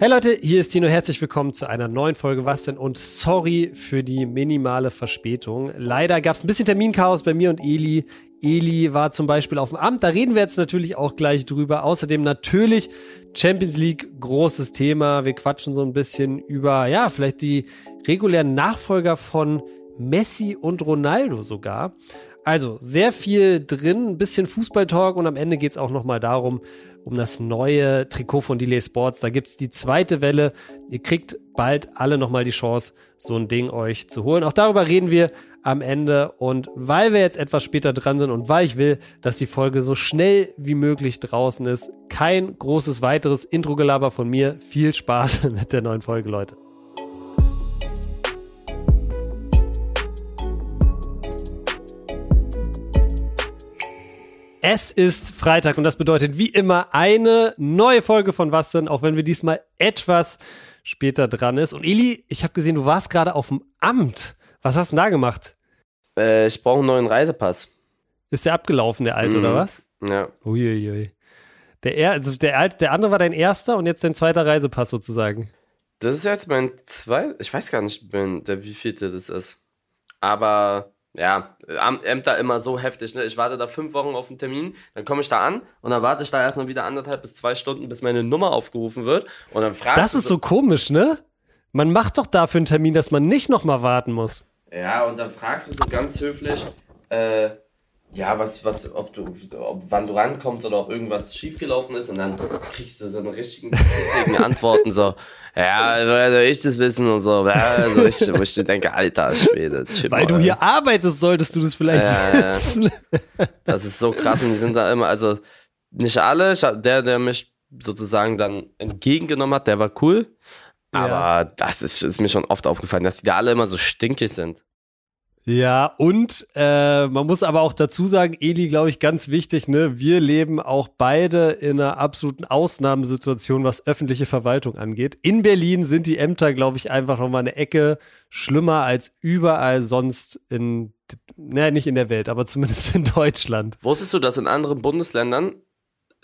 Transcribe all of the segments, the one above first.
Hey Leute, hier ist Tino. Herzlich willkommen zu einer neuen Folge Was denn? Und sorry für die minimale Verspätung. Leider gab es ein bisschen Terminchaos bei mir und Eli. Eli war zum Beispiel auf dem Amt. Da reden wir jetzt natürlich auch gleich drüber. Außerdem natürlich Champions League, großes Thema. Wir quatschen so ein bisschen über, ja, vielleicht die regulären Nachfolger von Messi und Ronaldo sogar. Also sehr viel drin, ein bisschen Fußballtalk und am Ende geht's auch nochmal darum, um das neue Trikot von Delay Sports. Da gibt's die zweite Welle. Ihr kriegt bald alle nochmal die Chance, so ein Ding euch zu holen. Auch darüber reden wir am Ende. Und weil wir jetzt etwas später dran sind und weil ich will, dass die Folge so schnell wie möglich draußen ist, kein großes weiteres Intro-Gelaber von mir. Viel Spaß mit der neuen Folge, Leute. Es ist Freitag und das bedeutet wie immer eine neue Folge von Was denn, auch wenn wir diesmal etwas später dran ist. Und Eli, ich habe gesehen, du warst gerade auf dem Amt. Was hast du denn da gemacht? Äh, ich brauche einen neuen Reisepass. Ist der abgelaufen, der alte, mhm. oder was? Ja. Uiuiui. Der, er, also der, alte, der andere war dein erster und jetzt dein zweiter Reisepass sozusagen. Das ist jetzt mein zweiter, ich weiß gar nicht, der, wie vielte das ist. Aber ja, Ämter immer so heftig. Ne? Ich warte da fünf Wochen auf einen Termin, dann komme ich da an und dann warte ich da erstmal wieder anderthalb bis zwei Stunden, bis meine Nummer aufgerufen wird. Und dann fragst Das ist so, so komisch, ne? Man macht doch dafür einen Termin, dass man nicht nochmal warten muss. Ja, und dann fragst du so ganz höflich, äh, ja, was, was, ob du, ob, wann du rankommst oder ob irgendwas schiefgelaufen ist und dann kriegst du so eine richtigen Antworten so, ja, also, also ich das wissen und so, ja, also ich, wo ich denke, alter Schwede. Weil du hier arbeitest, solltest du das vielleicht äh, wissen. Das ist so krass und die sind da immer, also nicht alle, der, der mich sozusagen dann entgegengenommen hat, der war cool, aber ja. das ist, ist mir schon oft aufgefallen, dass die da alle immer so stinkig sind. Ja, und äh, man muss aber auch dazu sagen, Eli, glaube ich, ganz wichtig, ne, wir leben auch beide in einer absoluten Ausnahmesituation, was öffentliche Verwaltung angeht. In Berlin sind die Ämter, glaube ich, einfach nochmal eine Ecke schlimmer als überall sonst in, naja, nicht in der Welt, aber zumindest in Deutschland. Wusstest du, dass in anderen Bundesländern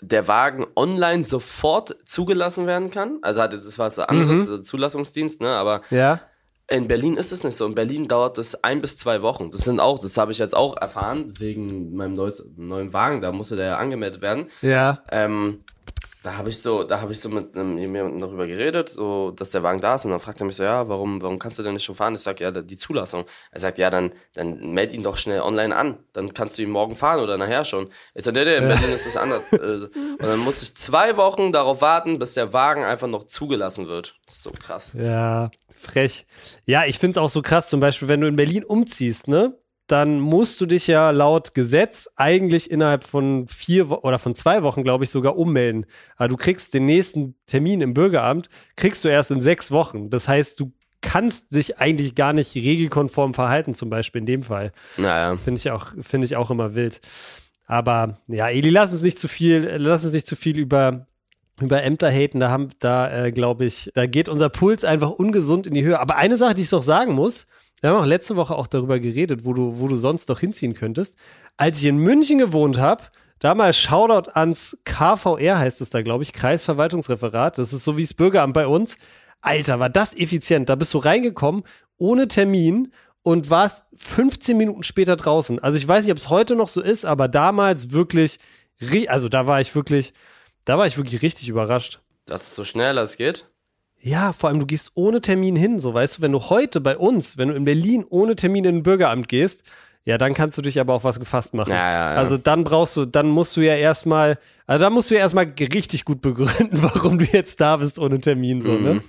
der Wagen online sofort zugelassen werden kann? Also hat jetzt, das war ein anderes mhm. Zulassungsdienst, ne, aber ja in Berlin ist es nicht so. In Berlin dauert es ein bis zwei Wochen. Das sind auch, das habe ich jetzt auch erfahren, wegen meinem neues, neuen Wagen, da musste der ja angemeldet werden. Ja. Ähm, da habe ich so, da habe ich so mit einem, jemandem darüber geredet, so, dass der Wagen da ist und dann fragt er mich so, ja, warum, warum kannst du denn nicht schon fahren? Ich sag, ja, die Zulassung. Er sagt, ja, dann, dann meld ihn doch schnell online an, dann kannst du ihn morgen fahren oder nachher schon. Ich sag, nee, nee, in Berlin ist das anders. Also, und dann musste ich zwei Wochen darauf warten, bis der Wagen einfach noch zugelassen wird. Das ist so krass. Ja, frech. Ja, ich find's auch so krass, zum Beispiel, wenn du in Berlin umziehst, ne? Dann musst du dich ja laut Gesetz eigentlich innerhalb von vier Wo oder von zwei Wochen, glaube ich, sogar ummelden. Aber du kriegst den nächsten Termin im Bürgeramt, kriegst du erst in sechs Wochen. Das heißt, du kannst dich eigentlich gar nicht regelkonform verhalten, zum Beispiel in dem Fall. Naja. Finde ich auch, finde ich auch immer wild. Aber ja, Eli, lass uns nicht zu viel, lass uns nicht zu viel über über Ämter haten, da haben, da äh, glaube ich, da geht unser Puls einfach ungesund in die Höhe. Aber eine Sache, die ich noch sagen muss, wir haben auch letzte Woche auch darüber geredet, wo du, wo du sonst noch hinziehen könntest. Als ich in München gewohnt habe, damals Shoutout ans KVR heißt es da, glaube ich, Kreisverwaltungsreferat. Das ist so wie das Bürgeramt bei uns. Alter, war das effizient. Da bist du reingekommen, ohne Termin und warst 15 Minuten später draußen. Also ich weiß nicht, ob es heute noch so ist, aber damals wirklich, also da war ich wirklich, da war ich wirklich richtig überrascht. Dass es so schnell als geht? Ja, vor allem du gehst ohne Termin hin, so weißt du, wenn du heute bei uns, wenn du in Berlin ohne Termin in ein Bürgeramt gehst, ja, dann kannst du dich aber auf was gefasst machen. Ja, ja, ja. Also dann brauchst du, dann musst du ja erstmal, also dann musst du ja erstmal richtig gut begründen, warum du jetzt da bist ohne Termin, so, ne? mhm. ne?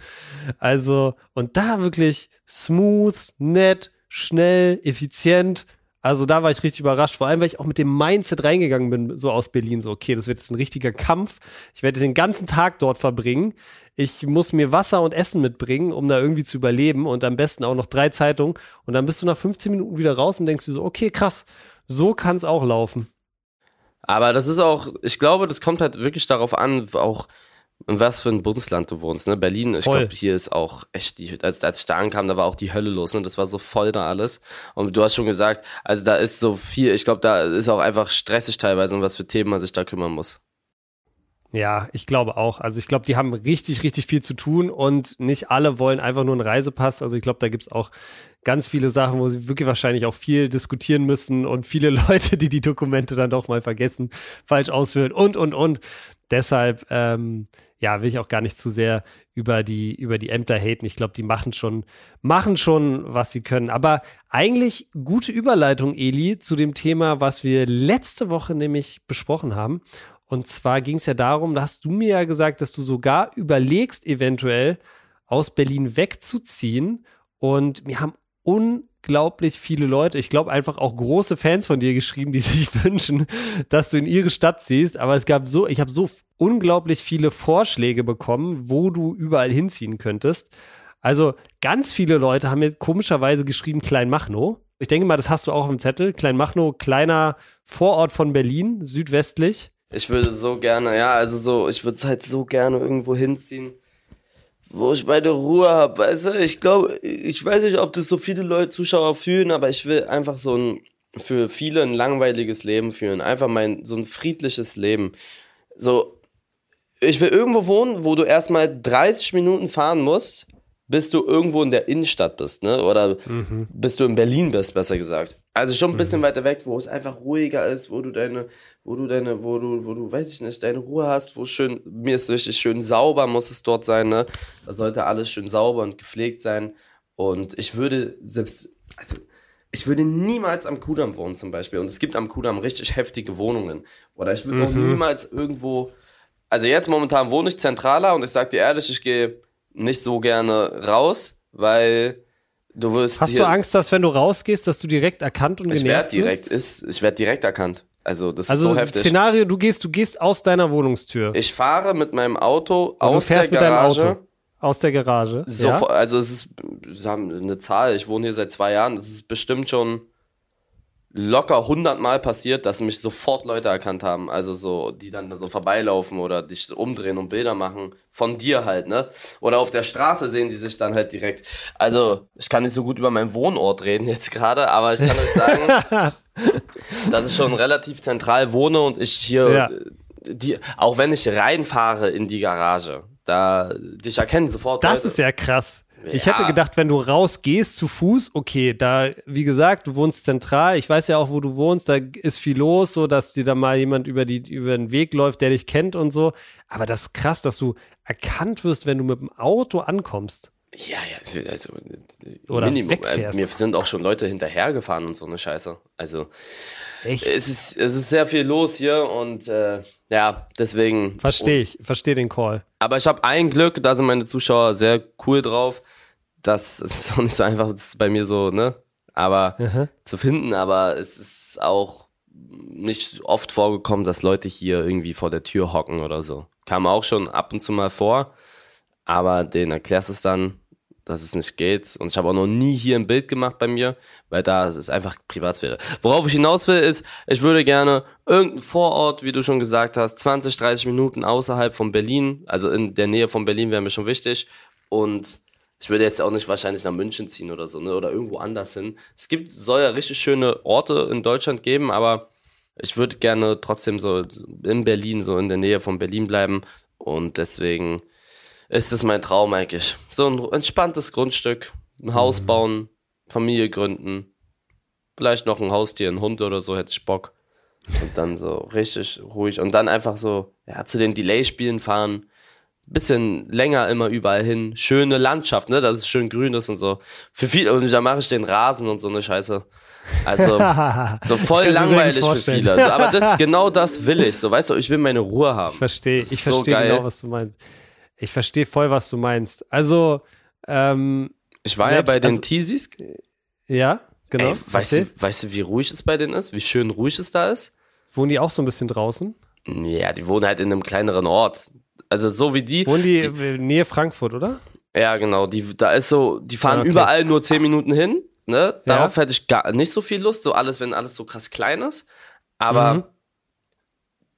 Also, und da wirklich smooth, nett, schnell, effizient, also da war ich richtig überrascht, vor allem, weil ich auch mit dem Mindset reingegangen bin, so aus Berlin, so, okay, das wird jetzt ein richtiger Kampf. Ich werde den ganzen Tag dort verbringen. Ich muss mir Wasser und Essen mitbringen, um da irgendwie zu überleben und am besten auch noch drei Zeitungen. Und dann bist du nach 15 Minuten wieder raus und denkst du so, okay, krass, so kann es auch laufen. Aber das ist auch, ich glaube, das kommt halt wirklich darauf an, auch in was für ein Bundesland du wohnst, ne? Berlin, ich glaube, hier ist auch echt die, als, als ich da ankam, da war auch die Hölle los, ne? Das war so voll da alles. Und du hast schon gesagt, also da ist so viel, ich glaube, da ist auch einfach stressig teilweise, um was für Themen man sich da kümmern muss. Ja, ich glaube auch. Also ich glaube, die haben richtig, richtig viel zu tun und nicht alle wollen einfach nur einen Reisepass. Also ich glaube, da gibt es auch ganz viele Sachen, wo sie wirklich wahrscheinlich auch viel diskutieren müssen und viele Leute, die die Dokumente dann doch mal vergessen, falsch ausfüllen und, und, und. Deshalb, ähm, ja, will ich auch gar nicht zu sehr über die, über die Ämter haten. Ich glaube, die machen schon, machen schon, was sie können. Aber eigentlich gute Überleitung, Eli, zu dem Thema, was wir letzte Woche nämlich besprochen haben. Und zwar ging es ja darum, da hast du mir ja gesagt, dass du sogar überlegst, eventuell aus Berlin wegzuziehen. Und mir haben unglaublich viele Leute, ich glaube einfach auch große Fans von dir geschrieben, die sich wünschen, dass du in ihre Stadt ziehst. Aber es gab so, ich habe so unglaublich viele Vorschläge bekommen, wo du überall hinziehen könntest. Also ganz viele Leute haben mir komischerweise geschrieben Kleinmachnow. Ich denke mal, das hast du auch auf dem Zettel. Kleinmachnow, kleiner Vorort von Berlin, südwestlich. Ich würde so gerne, ja, also so, ich würde halt so gerne irgendwo hinziehen, wo ich meine Ruhe habe, weißt du? Ich glaube, ich weiß nicht, ob das so viele Leute, Zuschauer fühlen, aber ich will einfach so ein, für viele ein langweiliges Leben führen. Einfach mein, so ein friedliches Leben. So, ich will irgendwo wohnen, wo du erstmal 30 Minuten fahren musst, bis du irgendwo in der Innenstadt bist, ne? Oder mhm. bis du in Berlin bist, besser gesagt. Also schon ein bisschen mhm. weiter weg, wo es einfach ruhiger ist, wo du deine, wo du deine, wo du, wo du, weiß ich nicht, deine Ruhe hast, wo schön, mir ist richtig schön sauber muss es dort sein, ne? Da sollte alles schön sauber und gepflegt sein. Und ich würde selbst, also ich würde niemals am Kudamm wohnen zum Beispiel. Und es gibt am Kudamm richtig heftige Wohnungen. Oder ich würde mhm. auch niemals irgendwo, also jetzt momentan wohne ich zentraler und ich sag dir ehrlich, ich gehe nicht so gerne raus, weil du wirst. Hast du Angst, dass wenn du rausgehst, dass du direkt erkannt und ich genervt direkt, Ist, ich werde direkt erkannt. Also das also ist so heftig. Szenario, du gehst, du gehst aus deiner Wohnungstür. Ich fahre mit meinem Auto und aus du fährst der Garage. Mit deinem Auto aus der Garage. So, ja? Also es ist eine Zahl. Ich wohne hier seit zwei Jahren. Das ist bestimmt schon locker hundertmal passiert, dass mich sofort Leute erkannt haben. Also so, die dann so vorbeilaufen oder dich umdrehen und Bilder machen. Von dir halt, ne? Oder auf der Straße sehen die sich dann halt direkt. Also, ich kann nicht so gut über meinen Wohnort reden jetzt gerade, aber ich kann euch sagen, dass ich schon relativ zentral wohne und ich hier, ja. die, auch wenn ich reinfahre in die Garage, da dich erkennen sofort. Das Leute. ist ja krass. Ich hätte gedacht, wenn du rausgehst zu Fuß, okay, da, wie gesagt, du wohnst zentral. Ich weiß ja auch, wo du wohnst, da ist viel los, so dass dir da mal jemand über, die, über den Weg läuft, der dich kennt und so. Aber das ist krass, dass du erkannt wirst, wenn du mit dem Auto ankommst. Ja, ja, also Oder Minimum. Wegfährst. Äh, mir sind auch schon Leute hinterhergefahren und so eine Scheiße. Also Echt? Es ist, es ist sehr viel los hier und äh, ja, deswegen. Verstehe ich, verstehe den Call. Aber ich habe ein Glück, da sind meine Zuschauer sehr cool drauf. Das ist auch nicht so einfach, das ist bei mir so, ne? Aber Aha. zu finden, aber es ist auch nicht oft vorgekommen, dass Leute hier irgendwie vor der Tür hocken oder so. Kam auch schon ab und zu mal vor, aber denen erklärst es dann, dass es nicht geht. Und ich habe auch noch nie hier ein Bild gemacht bei mir, weil da ist einfach Privatsphäre. Worauf ich hinaus will, ist, ich würde gerne irgendeinen Vorort, wie du schon gesagt hast, 20, 30 Minuten außerhalb von Berlin, also in der Nähe von Berlin wäre mir schon wichtig. Und ich würde jetzt auch nicht wahrscheinlich nach München ziehen oder so, ne? Oder irgendwo anders hin. Es gibt, soll ja richtig schöne Orte in Deutschland geben, aber ich würde gerne trotzdem so in Berlin, so in der Nähe von Berlin bleiben. Und deswegen ist es mein Traum eigentlich. So ein entspanntes Grundstück, ein Haus mhm. bauen, Familie gründen, vielleicht noch ein Haustier, ein Hund oder so, hätte ich Bock. Und dann so richtig ruhig und dann einfach so, ja, zu den Delay-Spielen fahren, bisschen länger immer überall hin, schöne Landschaft, ne, dass es schön grün ist und so. Für viele, und da mache ich den Rasen und so eine Scheiße. Also, so voll langweilig für viele. Also, aber das, genau das will ich, so, weißt du, ich will meine Ruhe haben. Ich verstehe, ich so verstehe genau, was du meinst. Ich verstehe voll, was du meinst. Also, ähm, ich war selbst, ja bei den also, Teasies. Ja, genau. Ey, weißt, du, weißt du, wie ruhig es bei denen ist? Wie schön ruhig es da ist? Wohnen die auch so ein bisschen draußen? Ja, die wohnen halt in einem kleineren Ort. Also so wie die. Wohnen die, die Nähe Frankfurt, oder? Ja, genau. Die, da ist so, die fahren okay. überall nur 10 Minuten hin. Ne? Darauf ja. hätte ich gar nicht so viel Lust, so alles, wenn alles so krass klein ist. Aber mhm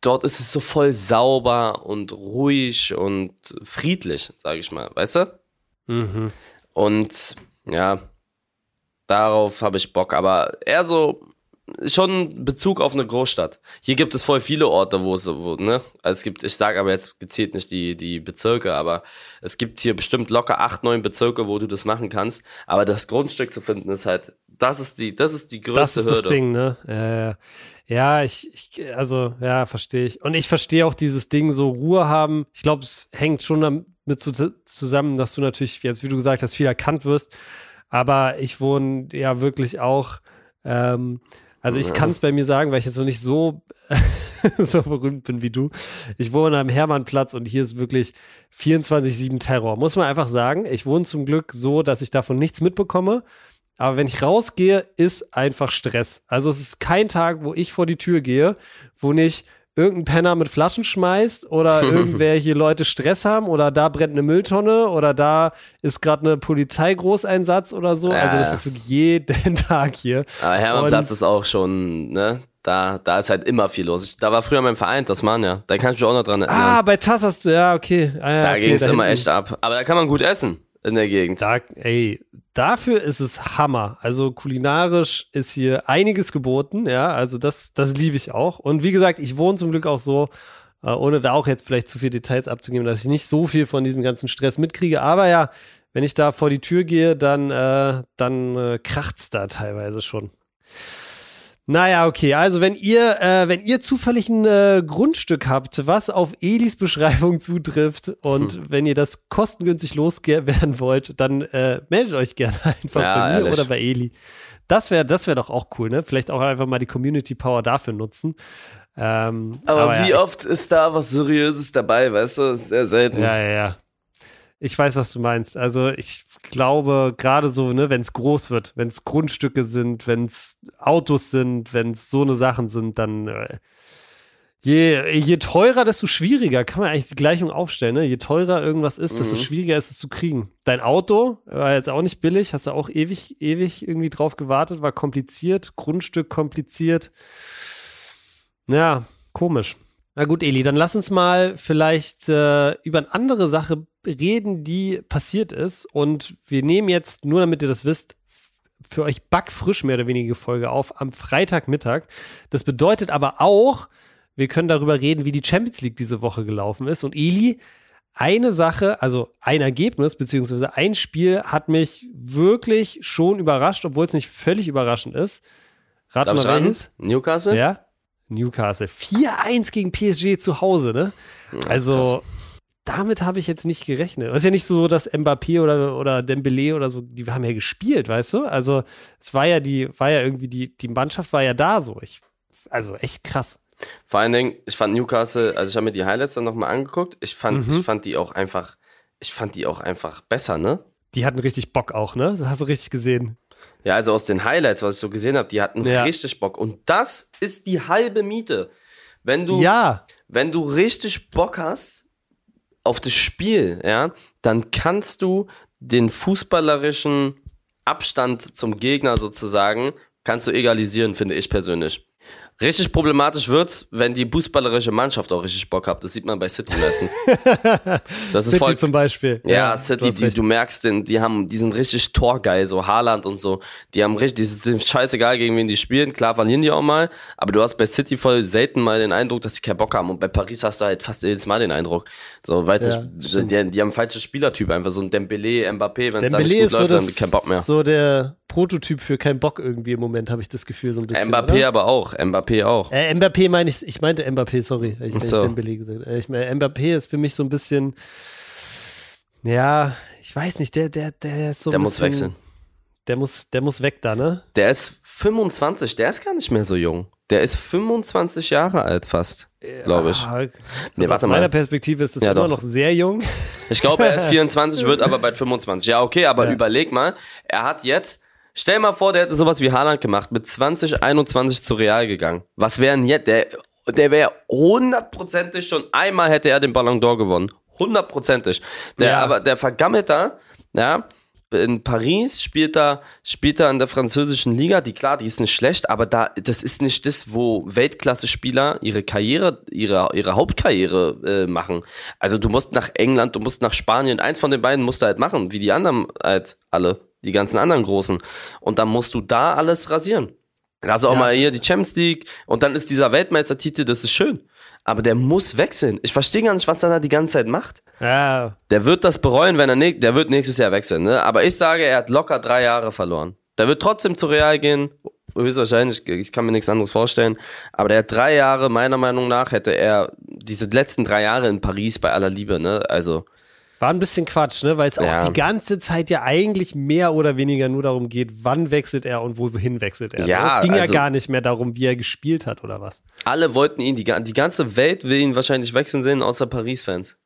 dort ist es so voll sauber und ruhig und friedlich, sage ich mal, weißt du? Mhm. Und ja, darauf habe ich Bock, aber eher so schon Bezug auf eine Großstadt. Hier gibt es voll viele Orte, wo es, wo, ne? Also es gibt, ich sage aber jetzt gezielt nicht die, die Bezirke, aber es gibt hier bestimmt locker acht, neun Bezirke, wo du das machen kannst. Aber das Grundstück zu finden ist halt, das ist die, das ist die größte Das ist Hürde. das Ding, ne? Ja, ja ich, ich, also, ja, verstehe ich. Und ich verstehe auch dieses Ding, so Ruhe haben. Ich glaube, es hängt schon damit zusammen, dass du natürlich, jetzt wie du gesagt hast, viel erkannt wirst. Aber ich wohne ja wirklich auch, ähm, also ich kann es bei mir sagen, weil ich jetzt noch nicht so, so berühmt bin wie du. Ich wohne am Hermannplatz und hier ist wirklich 24-7 Terror. Muss man einfach sagen. Ich wohne zum Glück so, dass ich davon nichts mitbekomme. Aber wenn ich rausgehe, ist einfach Stress. Also es ist kein Tag, wo ich vor die Tür gehe, wo nicht irgendein Penner mit Flaschen schmeißt oder irgendwelche Leute Stress haben oder da brennt eine Mülltonne oder da ist gerade eine Polizeigroßeinsatz oder so. Also das ist wirklich jeden Tag hier. Aber Hermannplatz ist auch schon, ne? Da, da ist halt immer viel los. Ich, da war früher mein Verein, das Mann, ja. Da kann ich mich auch noch dran erinnern. Ah, bei Tass hast du, ja, okay. Ah, ja, da okay, ging es immer echt ab. Aber da kann man gut essen in der Gegend. Da, ey, dafür ist es Hammer. Also kulinarisch ist hier einiges geboten, ja. Also das, das liebe ich auch. Und wie gesagt, ich wohne zum Glück auch so, äh, ohne da auch jetzt vielleicht zu viel Details abzugeben, dass ich nicht so viel von diesem ganzen Stress mitkriege. Aber ja, wenn ich da vor die Tür gehe, dann, äh, dann äh, kracht's da teilweise schon. Naja, okay. Also wenn ihr, äh, wenn ihr zufällig ein äh, Grundstück habt, was auf Elis Beschreibung zutrifft und Hm. wenn ihr das kostengünstig loswerden wollt, dann äh, meldet euch gerne einfach Ja, bei mir ehrlich. oder bei Eli. Das wäre, das wäre doch auch cool, ne? Vielleicht auch einfach mal die Community Power dafür nutzen. Ähm, Aber, wie ja, oft ist da was Seriöses dabei, weißt du? Sehr selten. Ja, ja, ja. Ich weiß, was du meinst. Also ich glaube, gerade so, ne, wenn es groß wird, wenn es Grundstücke sind, wenn es Autos sind, wenn es so eine Sachen sind, dann äh, je, je teurer, desto schwieriger. Kann man eigentlich die Gleichung aufstellen, ne? Je teurer irgendwas ist, desto Mhm. schwieriger ist es zu kriegen. Dein Auto war jetzt auch nicht billig, hast du auch ewig, ewig irgendwie drauf gewartet, war kompliziert, Grundstück kompliziert. Ja, komisch. Na gut, Eli, dann lass uns mal vielleicht äh, über eine andere Sache reden, die passiert ist. Und wir nehmen jetzt, nur damit ihr das wisst, für euch backfrisch mehr oder weniger Folge auf am Freitagmittag. Das bedeutet aber auch, wir können darüber reden, wie die Champions League diese Woche gelaufen ist. Und Eli, eine Sache, also ein Ergebnis, beziehungsweise ein Spiel hat mich wirklich schon überrascht, obwohl es nicht völlig überraschend ist. Darf mal welches? Newcastle? Ja. Newcastle. 4-1 gegen PSG zu Hause, ne? Ja. Also, damit habe ich jetzt nicht gerechnet. Es ist ja nicht so, dass Mbappé oder, oder Dembele oder so, die haben ja gespielt, weißt du? Also, es war ja die, war ja irgendwie die, die Mannschaft war ja da so. Ich, also echt krass. Vor allen Dingen, ich fand Newcastle, also ich habe mir die Highlights dann nochmal angeguckt. Ich fand, Mhm. ich fand die auch einfach, ich fand die auch einfach besser, ne? Die hatten richtig Bock auch, ne? Das hast du richtig gesehen. Ja, also aus den Highlights, was ich so gesehen habe, die hatten Ja. richtig Bock. Und das ist die halbe Miete. Wenn du, Ja, wenn du richtig Bock hast auf das Spiel, ja, dann kannst du den fußballerischen Abstand zum Gegner sozusagen, kannst du egalisieren, finde ich persönlich. Richtig problematisch wird's, wenn die fußballerische Mannschaft auch richtig Bock hat. Das sieht man bei City meistens. Das ist City voll, zum Beispiel. ja, du City, hast die, du merkst, den, die haben, die sind richtig torgeil, so Haaland und so. Die haben richtig, die sind scheißegal, gegen wen die spielen. Klar verlieren die auch mal, aber du hast bei City voll selten mal den Eindruck, dass sie keinen Bock haben. Und bei Paris hast du halt fast jedes Mal den Eindruck. So, weißt Ja, du, die, die haben falsche Spielertyp, einfach so ein Dembele, Mbappé, wenn es da Dembele nicht gut ist so, läuft, dann das, kein Bock mehr. so der Prototyp für keinen Bock irgendwie im Moment, habe ich das Gefühl so ein bisschen. Mbappé oder? aber auch, Mbappé auch. Äh, Mbappé meine ich, ich meinte Mbappé, sorry. Ich, so. ich gesagt habe. Ich meine, Mbappé ist für mich so ein bisschen, ja, ich weiß nicht, der, der, der ist so Der ein muss bisschen, wechseln. Der muss, der muss weg da, ne? Der ist 25, der ist gar nicht mehr so jung. Der ist 25 Jahre alt fast, glaube ich. Also Nee, aus warte meiner mal. Perspektive ist es Ja, immer doch. noch sehr jung. Ich glaube, er ist 24, wird aber bald 25. Ja, okay, aber Ja. überleg mal, er hat jetzt, stell mal vor, der hätte sowas wie Haaland gemacht, mit 20, 21 zu Real gegangen. Was wäre denn jetzt? Der, der wäre hundertprozentig schon einmal hätte er den Ballon d'Or gewonnen. Hundertprozentig. Der, Ja. aber der vergammelt da, ja, in Paris spielt er, spielt er in der französischen Liga, die klar, die ist nicht schlecht, aber da, das ist nicht das, wo Weltklasse-Spieler ihre Karriere, ihre, ihre Hauptkarriere äh, machen. Also du musst nach England, du musst nach Spanien, eins von den beiden musst du halt machen, wie die anderen halt alle, die ganzen anderen Großen. Und dann musst du da alles rasieren. Lass auch ja. mal hier die Champions League und dann ist dieser Weltmeistertitel, das ist schön. Aber der muss wechseln. Ich verstehe gar nicht, was er da die ganze Zeit macht. Ja. Der wird das bereuen, wenn er nicht, der wird nächstes Jahr wechseln, ne? Aber ich sage, er hat locker drei Jahre verloren. Der wird trotzdem zu Real gehen. Höchstwahrscheinlich, ich kann mir nichts anderes vorstellen. Aber der hat drei Jahre, meiner Meinung nach, hätte er diese letzten drei Jahre in Paris bei aller Liebe, ne? Also. War ein bisschen Quatsch, ne? Weil es auch Ja. die ganze Zeit ja eigentlich mehr oder weniger nur darum geht, wann wechselt er und wohin wechselt er. ne? Ja, es ging also- ja gar nicht mehr darum, wie er gespielt hat oder was. Alle wollten ihn, die, die ganze Welt will ihn wahrscheinlich wechseln sehen, außer Paris-Fans.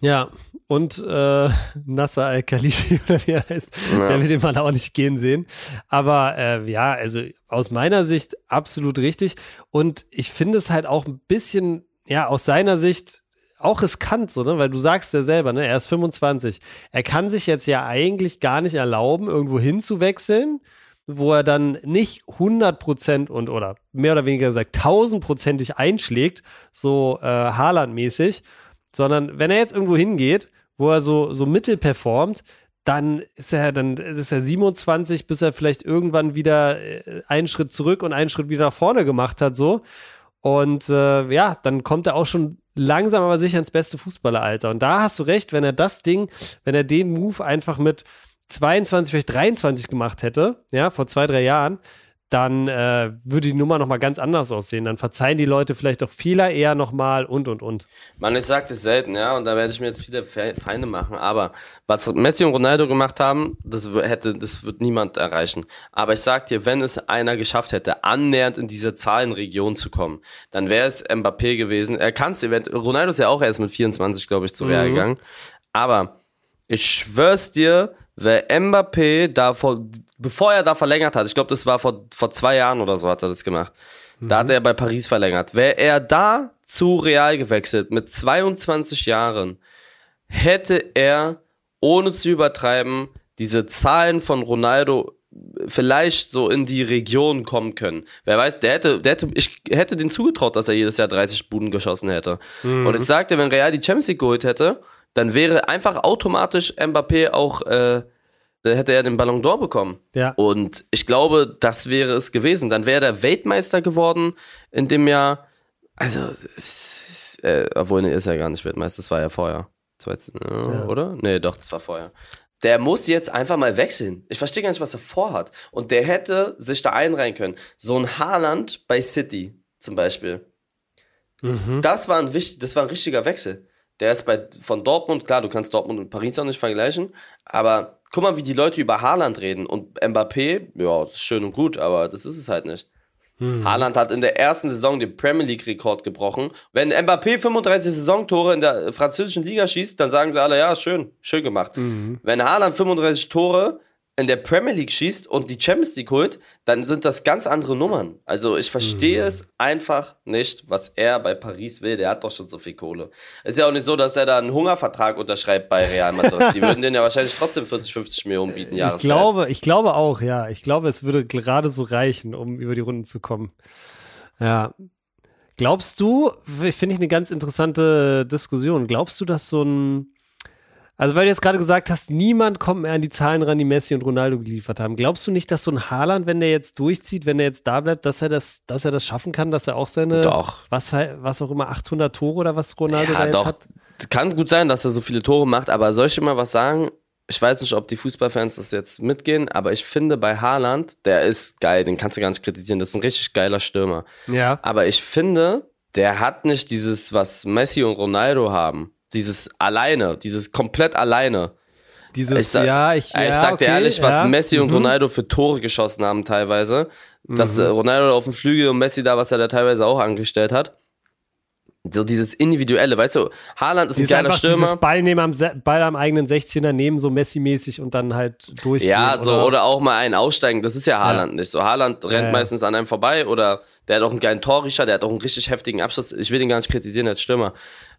Ja, und äh, Nasser Al-Khalidi, oder wie er heißt, Ja. der will den Mann auch nicht gehen sehen. Aber äh, ja, also aus meiner Sicht absolut richtig. Und ich finde es halt auch ein bisschen, ja, aus seiner Sicht auch riskant, so, ne? weil du sagst ja selber, ne? er ist 25. Er kann sich jetzt ja eigentlich gar nicht erlauben, irgendwo hinzuwechseln, wo er dann nicht 100% und oder mehr oder weniger gesagt 1000%ig einschlägt, so äh, Haaland-mäßig, sondern wenn er jetzt irgendwo hingeht, wo er so, so mittel performt, dann ist er dann ist er 27, bis er vielleicht irgendwann wieder äh, einen Schritt zurück und einen Schritt wieder nach vorne gemacht hat, so. Und äh, ja, dann kommt er auch schon langsam aber sicher ins beste Fußballeralter. Und da hast du recht, wenn er das Ding, wenn er den Move einfach mit 22, vielleicht 23 gemacht hätte, ja, vor zwei, drei Jahren, dann äh, würde die Nummer nochmal ganz anders aussehen. Dann verzeihen die Leute vielleicht auch Fehler eher nochmal und, und, und. Man, ich sag das selten, ja, und da werde ich mir jetzt viele Fe- Feinde machen. Aber was Messi und Ronaldo gemacht haben, das hätte, das wird niemand erreichen. Aber ich sag dir, wenn es einer geschafft hätte, annähernd in diese Zahlenregion zu kommen, dann wäre es Mbappé gewesen. Er kann es, Ronaldo ist ja auch erst mit 24, glaube ich, zu Real Mhm. gegangen. Aber ich schwör's dir, wer Mbappé da vor, bevor er da verlängert hat, ich glaube, das war vor, vor zwei Jahren oder so hat er das gemacht. Da hat er bei Paris verlängert. Wäre er da zu Real gewechselt mit 22 Jahren, hätte er, ohne zu übertreiben, diese Zahlen von Ronaldo vielleicht so in die Region kommen können. Wer weiß, der hätte, der hätte, ich hätte den zugetraut, dass er jedes Jahr 30 Buden geschossen hätte. Und ich sagte, wenn Real die Champions League geholt hätte, dann wäre einfach automatisch Mbappé auch, äh, da hätte er den Ballon d'Or bekommen. Ja. Und ich glaube, das wäre es gewesen. Dann wäre der Weltmeister geworden in dem Jahr. Also, äh, obwohl, nee, ist er gar nicht Weltmeister, das war ja vorher. Äh, Ja. Oder? Nee, doch, das war vorher. Der muss jetzt einfach mal wechseln. Ich verstehe gar nicht, was er vorhat. Und der hätte sich da einreihen können. So ein Haaland bei City zum Beispiel. Mhm. Das war ein, das war ein richtiger Wechsel. Der ist bei, von Dortmund, klar, du kannst Dortmund und Paris auch nicht vergleichen, aber guck mal, wie die Leute über Haaland reden. Und Mbappé, ja, das ist schön und gut, aber das ist es halt nicht. Haaland hat in der ersten Saison den Premier League-Rekord gebrochen. Wenn Mbappé 35 Saisontore in der französischen Liga schießt, dann sagen sie alle, ja, schön, schön gemacht. Wenn Haaland 35 Tore in der Premier League schießt und die Champions League holt, dann sind das ganz andere Nummern. Also ich verstehe es einfach nicht, was er bei Paris will. Der hat doch schon so viel Kohle. Ist ja auch nicht so, dass er da einen Hungervertrag unterschreibt bei Real Madrid. Die würden den ja wahrscheinlich trotzdem 40, 50 Millionen bieten, Ich Jahresgehalt. glaube, ich glaube auch, ja. Ich glaube, es würde gerade so reichen, um über die Runden zu kommen. Ja. Glaubst du, finde ich eine ganz interessante Diskussion, glaubst du, dass so ein, also weil du jetzt gerade gesagt hast, niemand kommt mehr an die Zahlen ran, die Messi und Ronaldo geliefert haben. Glaubst du nicht, dass so ein Haaland, wenn der jetzt durchzieht, wenn der jetzt da bleibt, dass er das, dass er das schaffen kann, dass er auch seine, Doch. was, was auch immer, 800 Tore oder was Ronaldo da Ja, jetzt doch. hat? Kann gut sein, dass er so viele Tore macht, aber soll ich mal was sagen? Ich weiß nicht, ob die Fußballfans das jetzt mitgehen, aber ich finde bei Haaland, der ist geil, den kannst du gar nicht kritisieren, das ist ein richtig geiler Stürmer. Ja. Aber ich finde, der hat nicht dieses, was Messi und Ronaldo haben. Dieses alleine, dieses komplett alleine. Dieses, Ich sag- ja, ich, Ja, ich ja, sag dir okay, ehrlich, was ja. Messi und Mhm. Ronaldo für Tore geschossen haben teilweise. Dass äh, Ronaldo auf dem Flügel und Messi da, was er da teilweise auch angestellt hat. So dieses Individuelle, weißt du, Haaland ist ein Dieses geiler einfach Stürmer. dieses Ball, nehmen am, Ball am eigenen 16er nehmen, so Messi-mäßig und dann halt durchgehen. Ja, so, oder, auch mal einen aussteigen. Das ist ja Haaland nicht so. Haaland rennt ja. meistens an einem vorbei oder der hat auch einen geilen Torrichter, der hat auch einen richtig heftigen Abschluss. Ich will den gar nicht kritisieren als Stürmer.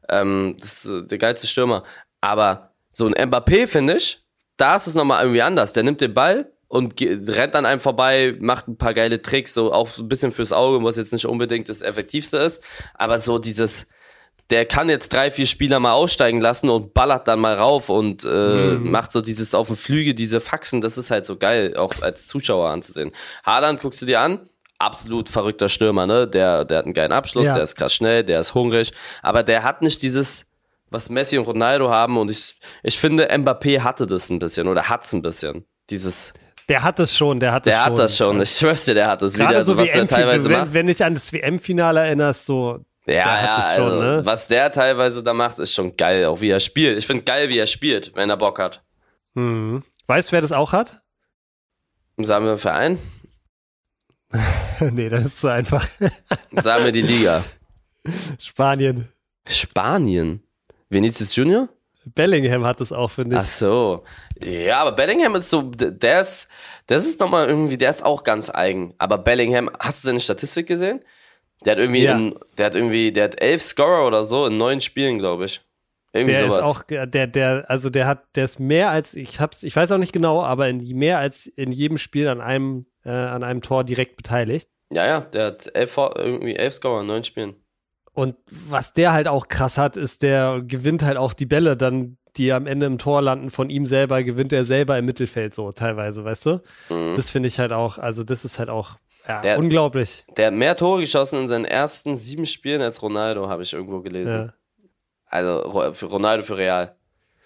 Ähm, das ist äh, der geilste Stürmer. Aber so ein Mbappé, finde ich, da ist es nochmal irgendwie anders. Der nimmt den Ball und rennt an einem vorbei, macht ein paar geile Tricks, so auch ein bisschen fürs Auge, was jetzt nicht unbedingt das Effektivste ist. Aber so dieses, der kann jetzt drei, vier Spieler mal aussteigen lassen und ballert dann mal rauf und äh, macht so dieses auf dem Flügel, diese Faxen, das ist halt so geil, auch als Zuschauer anzusehen. Haaland guckst du dir an, absolut verrückter Stürmer, ne? Der, der hat einen geilen Abschluss, Ja. der ist krass schnell, der ist hungrig, aber der hat nicht dieses, was Messi und Ronaldo haben und ich, ich finde, Mbappé hatte das ein bisschen oder hat's ein bisschen. Dieses, Der hat es schon, der hat es der schon. hat das schon, ich schwör's dir, der hat Gerade wieder, so also, was wie der WM, teilweise wenn, macht. wenn dich an das WM-Finale erinnerst, so, Ja, der hat ja, es schon, also, ne? was der teilweise da macht, ist schon geil, auch wie er spielt. Ich finde geil, wie er spielt, wenn er Bock hat. hm. Weißt du, wer das auch hat? Sagen wir Verein, nee, das ist so einfach. sagen wir die Liga. Spanien. Spanien. Vinicius Junior? Bellingham hat es auch, finde ich. Ach so. Ja, aber Bellingham ist so, der ist, das ist nochmal irgendwie, der ist auch ganz eigen. Aber Bellingham, hast du seine Statistik gesehen? Der hat irgendwie, Ja. in, der hat irgendwie, der hat elf Scorer oder so in neun Spielen, glaube ich. Irgendwie Der sowas. ist auch, der, der, also der hat, der ist mehr als, ich hab's, ich weiß auch nicht genau, aber in, mehr als in jedem Spiel an einem, äh, an einem Tor direkt beteiligt. ja, ja, der hat elf, irgendwie elf Scorer in neun Spielen. Und was der halt auch krass hat, ist, der gewinnt halt auch die Bälle dann, die am Ende im Tor landen von ihm selber, gewinnt er selber im Mittelfeld so teilweise, weißt du? Mhm. Das finde ich halt auch, also das ist halt auch ja, Der- unglaublich. Der hat mehr Tore geschossen in seinen ersten sieben Spielen als Ronaldo, habe ich irgendwo gelesen. Ja, Also für Ronaldo für Real.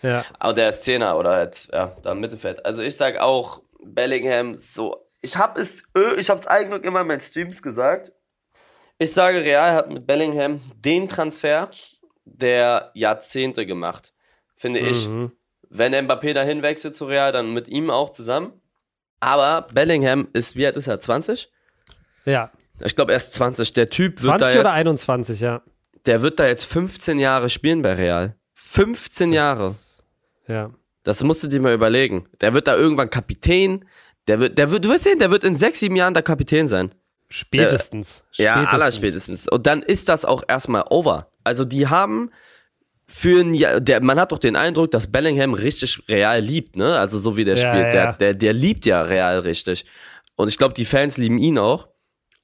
ja. Aber der ist Zehner oder halt, ja, da im Mittelfeld. Also ich sag auch, Bellingham so. Ich habe es, ö- ich habe es eigentlich immer in meinen Streams gesagt. Ich sage, Real hat mit Bellingham den Transfer der Jahrzehnte gemacht. Finde ich. Mhm. Wenn Mbappé dahin wechselt zu Real, dann mit ihm auch zusammen. Aber Bellingham ist, wie alt ist er? 20? Ja, Ich glaube, er ist 20. Der Typ wird 20 da jetzt, oder 21, ja. der wird da jetzt 15 Jahre spielen bei Real. 15 Jahre. Ja. Das musst du dir mal überlegen. Der wird da irgendwann Kapitän. Der wird, der wird, du wirst sehen, der wird in sechs, sieben Jahren der Kapitän sein. Spätestens. Ja, Spätestens. aller spätestens. Und dann ist das auch erstmal over. Also die haben für ein Jahr, der, man hat doch den Eindruck, dass Bellingham richtig Real liebt, ne? Also so wie der Ja, spielt. ja. Der, der, der liebt ja Real richtig. Und ich glaube, die Fans lieben ihn auch.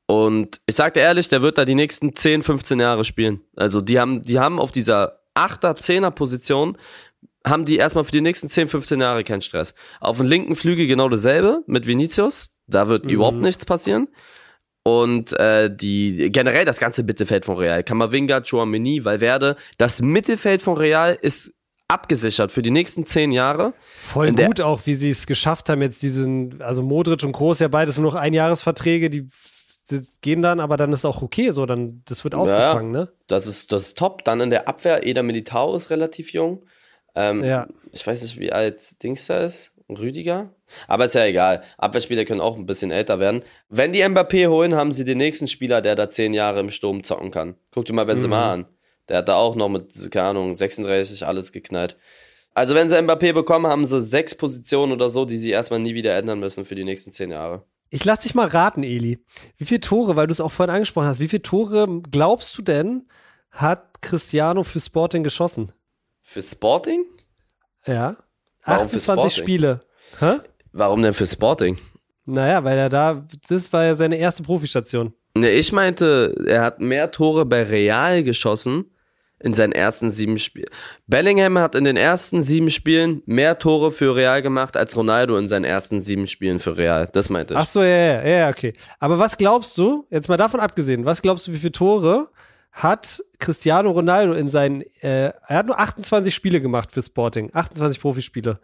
Und ich sag dir ehrlich, der wird da die nächsten 10, 15 Jahre spielen. Also die haben, die haben auf dieser 8er, 10er Position haben die erstmal für die nächsten 10, 15 Jahre keinen Stress. Auf dem linken Flügel genau dasselbe mit Vinicius. Da wird Mhm. überhaupt nichts passieren. Und äh, die generell das ganze Mittelfeld von Real. Kamavinga, Chouameni, Valverde. Das Mittelfeld von Real ist abgesichert für die nächsten 10 Jahre. Voll In gut auch, wie sie es geschafft haben, jetzt diesen, also Modric und Groß ja beides nur noch Einjahresverträge, die, die gehen dann, aber dann ist auch okay so, dann, das wird Ja. aufgefangen, ne? Das ist, das ist top. Dann in der Abwehr, Eder Militao ist relativ jung. Ähm, Ja. Ich weiß nicht, wie alt Dings da ist. Rüdiger? Aber ist ja egal. Abwehrspieler können auch ein bisschen älter werden. Wenn die Mbappé holen, haben sie den nächsten Spieler, der da zehn Jahre im Sturm zocken kann. Guck dir mal Benzema an. Der hat da auch noch mit, keine Ahnung, 36 alles geknallt. Also wenn sie Mbappé bekommen, haben sie sechs Positionen oder so, die sie erstmal nie wieder ändern müssen für die nächsten zehn Jahre. Ich lass dich mal raten, Eli. Wie viele Tore, weil du es auch vorhin angesprochen hast, wie viele Tore glaubst du denn, hat Cristiano für Sporting geschossen? Für Sporting? Ja. Warum für 28 Sporting? Spiele. Hä? Warum denn für Sporting? Naja, weil er da, das war ja seine erste Profistation. Ne, ich meinte, er hat mehr Tore bei Real geschossen in seinen ersten sieben Spielen. Bellingham hat in den ersten sieben Spielen mehr Tore für Real gemacht als Ronaldo in seinen ersten sieben Spielen für Real. Das meinte ich. Ach so, ja, ja, ja, okay. Aber was glaubst du, jetzt mal davon abgesehen, was glaubst du, wie viele Tore hat Cristiano Ronaldo in seinen, äh, er hat nur 28 Spiele gemacht für Sporting, 28 Profispiele.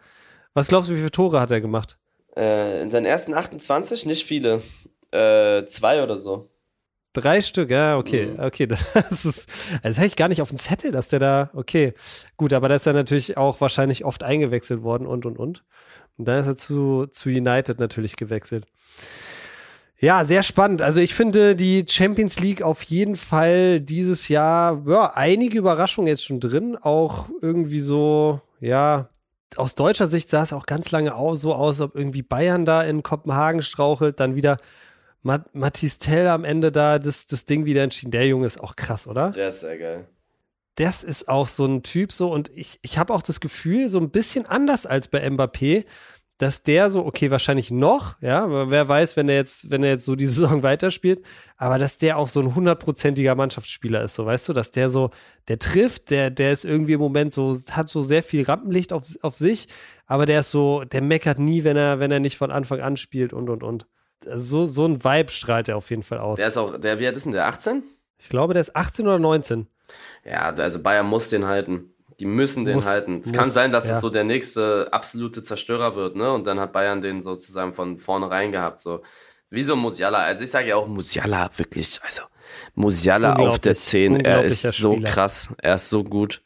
Was glaubst du, wie viele Tore hat er gemacht? Äh, in seinen ersten 28 nicht viele. Äh, zwei oder so. Drei Stück, ja, okay, Mhm. okay, das ist, das hätte ich gar nicht auf dem Zettel, dass der da, okay, gut, aber da ist er natürlich auch wahrscheinlich oft eingewechselt worden und, und, und. Und dann ist er zu, zu United natürlich gewechselt. Ja, sehr spannend. Also ich finde die Champions League auf jeden Fall dieses Jahr, ja, einige Überraschungen jetzt schon drin. Auch irgendwie so, ja, aus deutscher Sicht sah es auch ganz lange auch so aus, ob irgendwie Bayern da in Kopenhagen strauchelt, dann wieder Mat Mathis Tell am Ende da das, das Ding wieder entschieden. Der Junge ist auch krass, oder? Der ist sehr geil. Das ist auch so ein Typ so und ich, ich habe auch das Gefühl, so ein bisschen anders als bei Mbappé, dass der so, okay, wahrscheinlich noch, ja, aber wer weiß, wenn er jetzt, wenn er jetzt so die Saison weiterspielt, aber dass der auch so ein hundertprozentiger Mannschaftsspieler ist, so weißt du, dass der so, der trifft, der, der ist irgendwie im Moment so, hat so sehr viel Rampenlicht auf, auf sich, aber der ist so, der meckert nie, wenn er, wenn er nicht von Anfang an spielt und und und. so, so ein Vibe strahlt er auf jeden Fall aus. Der ist auch, der, wie alt ist denn der? 18? Ich glaube, der ist 18 oder 19. Ja, also Bayern muss den halten. Die müssen den Muss- halten. Es muss, kann sein, dass ja. es so der nächste absolute Zerstörer wird, ne? Und dann hat Bayern den sozusagen von vornherein gehabt. So. Wie so Musiala. Also ich sage ja auch Musiala, wirklich. Also Musiala auf der Unglaublich. 10, er ist so Spieler. krass. Er ist so gut.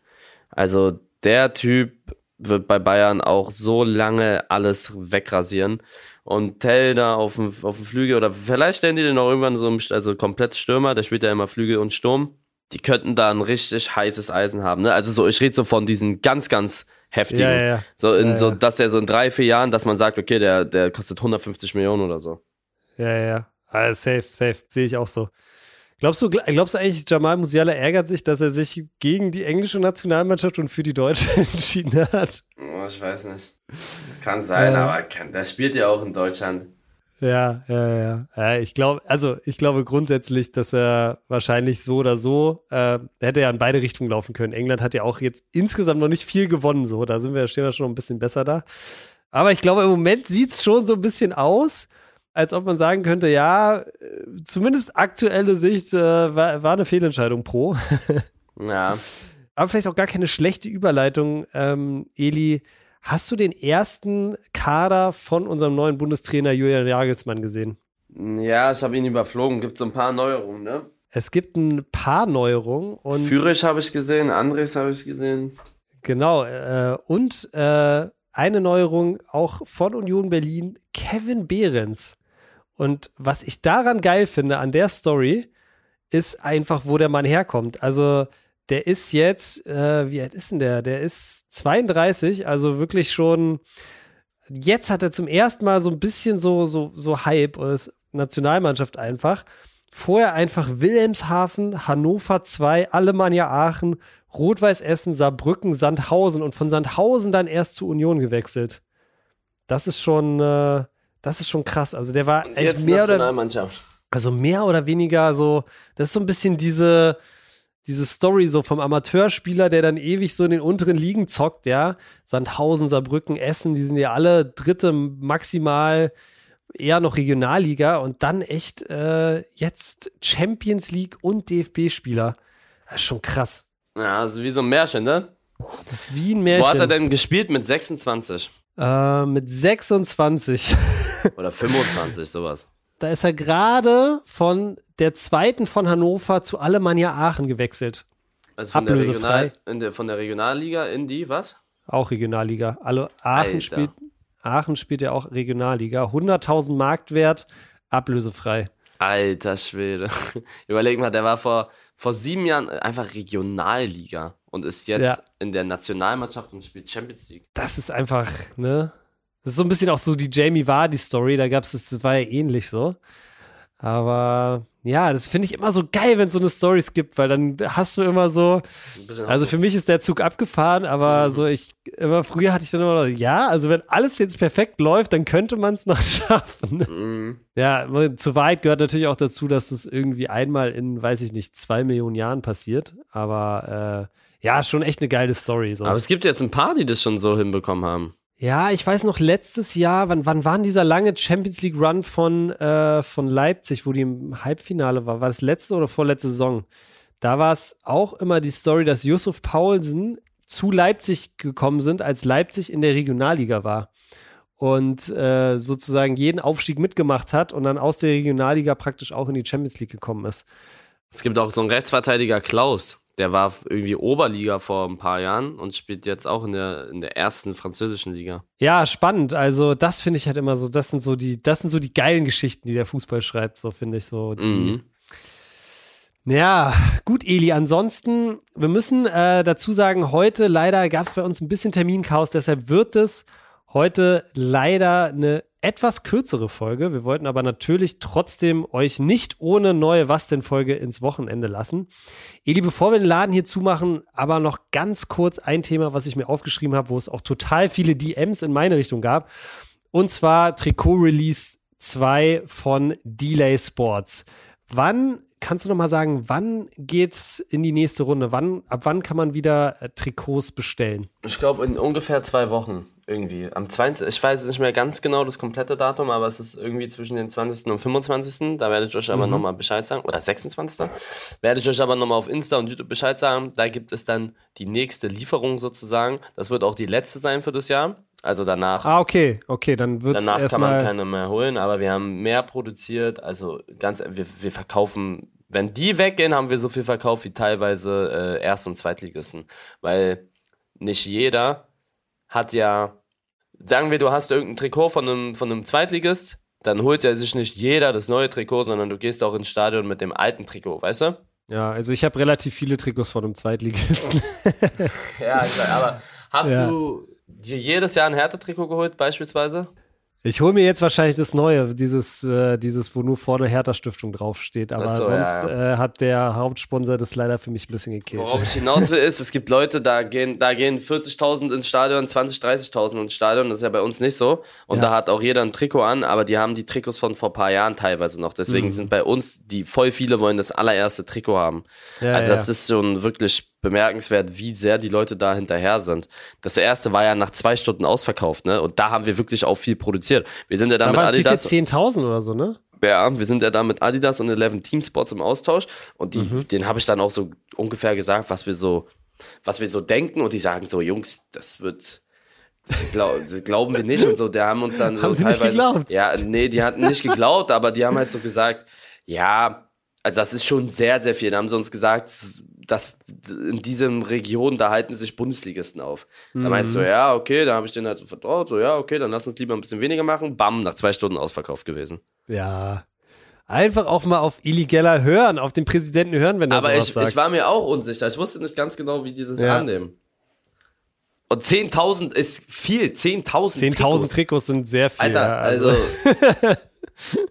Also der Typ wird bei Bayern auch so lange alles wegrasieren. Und Tell da auf dem, auf dem Flügel, oder vielleicht stellen die den auch irgendwann so, also komplett Stürmer, der spielt ja immer Flügel und Sturm. Die könnten da ein richtig heißes Eisen haben, ne? Also so, ich rede so von diesen ganz, ganz heftigen. Ja, ja, ja. So, in, so, dass der so in drei, vier Jahren, dass man sagt, okay, der, der kostet 150 Millionen oder so. Ja, ja, ja. Ah, safe, safe. Sehe ich auch so. Glaubst du, glaubst du eigentlich, Jamal Musiala ärgert sich, dass er sich gegen die englische Nationalmannschaft und für die deutsche entschieden hat? Oh, ich weiß nicht. Das kann sein, Ja. aber kann, der spielt ja auch in Deutschland. Ja, ja, ja. ja ich glaube, also ich glaube grundsätzlich, dass er wahrscheinlich so oder so, äh, er hätte ja in beide Richtungen laufen können. England hat ja auch jetzt insgesamt noch nicht viel gewonnen, so. Da sind wir, stehen wir schon noch ein bisschen besser da. Aber ich glaube, im Moment sieht es schon so ein bisschen aus, als ob man sagen könnte, ja, äh, zumindest aktuelle Sicht äh, war, war eine Fehlentscheidung pro. Ja. Aber vielleicht auch gar keine schlechte Überleitung, ähm, Eli. Hast du den ersten Kader von unserem neuen Bundestrainer Julian Jagelsmann gesehen? Ja, ich habe ihn überflogen. Gibt so ein paar Neuerungen, ne? Es gibt ein paar Neuerungen und Führich habe ich gesehen, Andres habe ich gesehen. genau äh, und äh, eine Neuerung auch von Union Berlin, Kevin Behrens. Und was ich daran geil finde an der Story, ist einfach, wo der Mann herkommt. Also der ist jetzt, äh, wie alt ist denn der? Der ist 32, also wirklich schon. Jetzt hat er zum ersten Mal so ein bisschen so so so Hype ist Nationalmannschaft einfach. Vorher einfach Wilhelmshaven, Hannover 2, Alemannia Aachen, Rot-Weiß Essen, Saarbrücken, Sandhausen und von Sandhausen dann erst zu Union gewechselt. Das ist schon, äh, das ist schon krass. Also der war echt mehr oder Nationalmannschaft. also mehr oder weniger so, das ist so ein bisschen diese, diese Story so vom Amateurspieler, der dann ewig so in den unteren Ligen zockt, ja. Sandhausen, Saarbrücken, Essen, die sind ja alle dritte maximal eher noch Regionalliga und dann echt äh, jetzt Champions League und DFB-Spieler. Das ist schon krass. Ja, also wie so ein Märchen, ne? Das ist wie ein Wo hat er Märchen. denn gespielt? Mit 26 Äh, mit 26. oder 25, sowas. Da ist er gerade von der zweiten von Hannover zu Alemannia Aachen gewechselt. Also von der, Ablösefrei. Regional, in der, von der Regionalliga in die, was? Auch Regionalliga. Alle Aachen Alter. spielt Aachen spielt ja auch Regionalliga. 100.000 Marktwert, ablösefrei. Alter Schwede. Überleg mal, der war vor, vor sieben Jahren einfach Regionalliga und ist jetzt Ja. in der Nationalmannschaft und spielt Champions League. Das ist einfach, ne? Das ist so ein bisschen auch so die Jamie Vardy Story, da gab es das, das war ja ähnlich so. Aber ja, das finde ich immer so geil, wenn es so eine Stories gibt, weil dann hast du immer so, also für mich ist der Zug abgefahren, aber so ich, immer früher hatte ich dann immer, noch, ja, also wenn alles jetzt perfekt läuft, dann könnte man es noch schaffen. mm, Ja, zur Wahrheit gehört natürlich auch dazu, dass das irgendwie einmal in, weiß ich nicht, zwei Millionen Jahren passiert. Aber äh, ja, schon echt eine geile Story. So. Aber es gibt jetzt ein paar, die das schon so hinbekommen haben. Ja, ich weiß noch, letztes Jahr, wann, wann war dieser lange Champions League Run von, äh, von Leipzig, wo die im Halbfinale war? War das letzte oder vorletzte Saison? Da war es auch immer die Story, dass Yusuf Paulsen zu Leipzig gekommen sind, als Leipzig in der Regionalliga war. Und äh, sozusagen jeden Aufstieg mitgemacht hat und dann aus der Regionalliga praktisch auch in die Champions League gekommen ist. Es gibt auch so einen Rechtsverteidiger Klaus, der war irgendwie Oberliga vor ein paar Jahren und spielt jetzt auch in der, in der ersten französischen Liga. Ja, spannend. Also, das finde ich halt immer so, das sind so die, das sind so die geilen Geschichten, die der Fußball schreibt, so finde ich so. Die, Mhm. Ja, gut, Eli. Ansonsten, wir müssen äh, dazu sagen, heute leider gab es bei uns ein bisschen Terminchaos, deshalb wird es heute leider eine etwas kürzere Folge. Wir wollten aber natürlich trotzdem euch nicht ohne neue Was denn Folge ins Wochenende lassen. Eli, bevor wir den Laden hier zumachen, aber noch ganz kurz ein Thema, was ich mir aufgeschrieben habe, wo es auch total viele DMs in meine Richtung gab. Und zwar Trikot Release 2 von Delay Sports. Wann kannst du noch mal sagen, wann geht's in die nächste Runde? Wann, ab wann kann man wieder äh, Trikots bestellen? Ich glaube in ungefähr zwei Wochen. Irgendwie. Am 20. Ich weiß nicht mehr ganz genau das komplette Datum, aber es ist irgendwie zwischen den 20. und 25. Da werde ich euch aber mhm. nochmal Bescheid sagen. Oder 26. Werde ich euch aber nochmal auf Insta und YouTube Bescheid sagen. Da gibt es dann die nächste Lieferung sozusagen. Das wird auch die letzte sein für das Jahr. Also danach. Ah, okay, okay, dann wird es Danach kann man keine mehr holen, aber wir haben mehr produziert. Also ganz, wir, wir verkaufen, wenn die weggehen, haben wir so viel verkauft wie teilweise äh, Erst- und Zweitligisten. Weil nicht jeder hat ja, sagen wir, du hast irgendein Trikot von einem, von einem Zweitligist, dann holt ja sich nicht jeder das neue Trikot, sondern du gehst auch ins Stadion mit dem alten Trikot, weißt du? Ja, also ich habe relativ viele Trikots von einem Zweitligisten. ja, aber hast ja. du dir jedes Jahr ein Hertha-Trikot geholt, beispielsweise? Ich hole mir jetzt wahrscheinlich das Neue, dieses, äh, dieses, wo nur vorne Hertha-Stiftung draufsteht. Aber so, sonst ja, ja. Äh, hat der Hauptsponsor das leider für mich ein bisschen gekillt. Worauf ich hinaus will, ist, es gibt Leute, da gehen, da gehen 40.000 ins Stadion, 20.000, 30.000 ins Stadion. Das ist ja bei uns nicht so. Und ja. da hat auch jeder ein Trikot an, aber die haben die Trikots von vor ein paar Jahren teilweise noch. Deswegen mhm. sind bei uns, die voll viele wollen das allererste Trikot haben. also das ist schon wirklich bemerkenswert, wie sehr die Leute da hinterher sind. Das erste war ja nach zwei Stunden ausverkauft, ne? Und da haben wir wirklich auch viel produziert. Wir sind ja da, da mit Adidas. 10.000 oder so, ne? Ja, wir sind ja da mit Adidas und 11 Team Sports im Austausch und die, mhm. den habe ich dann auch so ungefähr gesagt, was wir so, was wir so denken und die sagen so, Jungs, das wird, Glaub, glauben wir nicht und so. Der haben uns dann haben so sie teilweise, nicht geglaubt? Ja, nee, die hatten nicht geglaubt, aber die haben halt so gesagt, ja, also das ist schon sehr, sehr viel. Da haben sie uns gesagt, dass in diesem Region, da halten sich Bundesligisten auf. Mhm. Da meinst du, ja, okay, da habe ich den halt so vertraut, so, ja, okay, dann lass uns lieber ein bisschen weniger machen. Bam, nach zwei Stunden ausverkauft gewesen. Ja. Einfach auch mal auf Illegaler hören, auf den Präsidenten hören, wenn er Aber ich, sagt. ich war mir auch unsicher. Ich wusste nicht ganz genau, wie die das ja. annehmen. Und 10.000 ist viel. 10.000 10.000 Trikots. Trikots sind sehr viel. Alter, ja, also. also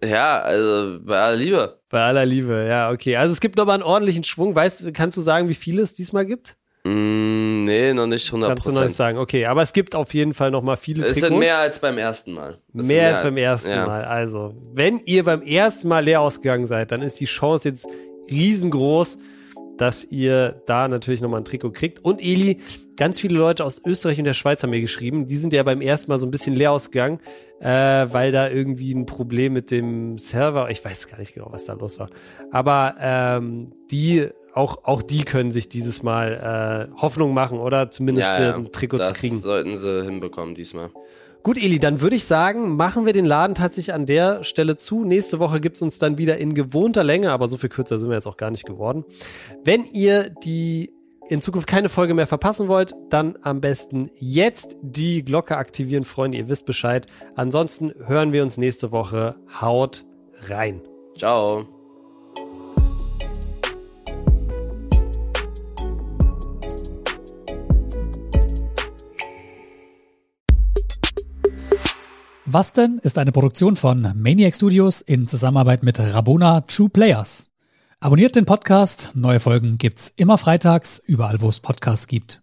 ja, also bei aller Liebe. Bei aller Liebe, ja, okay. Also es gibt nochmal einen ordentlichen Schwung. Weißt kannst du sagen, wie viele es diesmal gibt? Mm, nee, noch nicht 100%. Kannst du noch nicht sagen, okay. Aber es gibt auf jeden Fall nochmal viele es Trikots. Es sind mehr als beim ersten Mal. Mehr, mehr, als beim ersten ja. Mal. Also, wenn ihr beim ersten Mal leer ausgegangen seid, dann ist die Chance jetzt riesengroß, dass ihr da natürlich nochmal ein Trikot kriegt. Und Eli, ganz viele Leute aus Österreich und der Schweiz haben mir geschrieben, die sind ja beim ersten Mal so ein bisschen leer ausgegangen, äh, weil da irgendwie ein Problem mit dem Server, ich weiß gar nicht genau, was da los war. Aber ähm, die, auch, auch die können sich dieses Mal äh, Hoffnung machen oder zumindest ja, ja. ein Trikot zu kriegen. Das sollten sie hinbekommen diesmal. Gut, Eli, dann würde ich sagen, machen wir den Laden tatsächlich an der Stelle zu. Nächste Woche gibt's uns dann wieder in gewohnter Länge, aber so viel kürzer sind wir jetzt auch gar nicht geworden. Wenn ihr die in Zukunft keine Folge mehr verpassen wollt, dann am besten jetzt die Glocke aktivieren, Freunde. Ihr wisst Bescheid. Ansonsten hören wir uns nächste Woche. Haut rein. Ciao. Was denn ist eine Produktion von Maniac Studios in Zusammenarbeit mit Rabona True Players. Abonniert den Podcast, neue Folgen gibt's immer freitags, überall wo es Podcasts gibt.